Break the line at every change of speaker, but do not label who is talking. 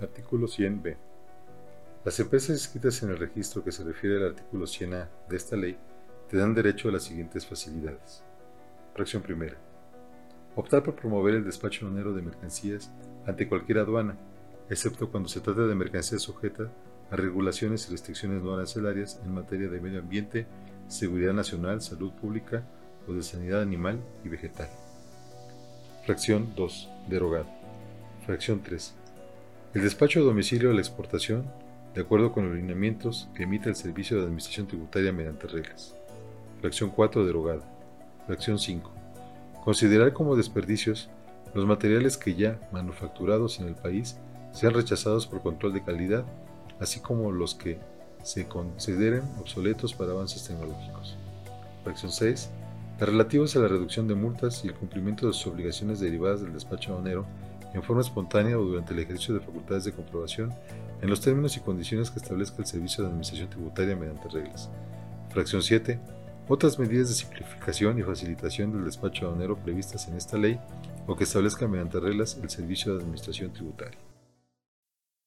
Artículo 100b. Las empresas inscritas en el registro que se refiere al artículo 100a de esta ley te dan derecho a las siguientes facilidades. Fracción primera. Optar por promover el despacho aduanero de mercancías ante cualquier aduana, excepto cuando se trata de mercancías sujetas a regulaciones y restricciones no arancelarias en materia de medio ambiente, seguridad nacional, salud pública o de sanidad animal y vegetal. Fracción 2. Derogado. Fracción 3 el despacho de domicilio de la exportación, de acuerdo con los lineamientos que emite el Servicio de Administración Tributaria mediante reglas. Fracción 4 derogada. Fracción 5. Considerar como desperdicios los materiales que ya manufacturados en el país sean rechazados por control de calidad, así como los que se consideren obsoletos para avances tecnológicos. Fracción 6. Las relativas a la reducción de multas y el cumplimiento de sus obligaciones derivadas del despacho aduanero en forma espontánea o durante el ejercicio de facultades de comprobación en los términos y condiciones que establezca el Servicio de Administración Tributaria mediante reglas. Fracción 7. Otras medidas de simplificación y facilitación del despacho aduanero previstas en esta ley o que establezca mediante reglas el Servicio de Administración Tributaria.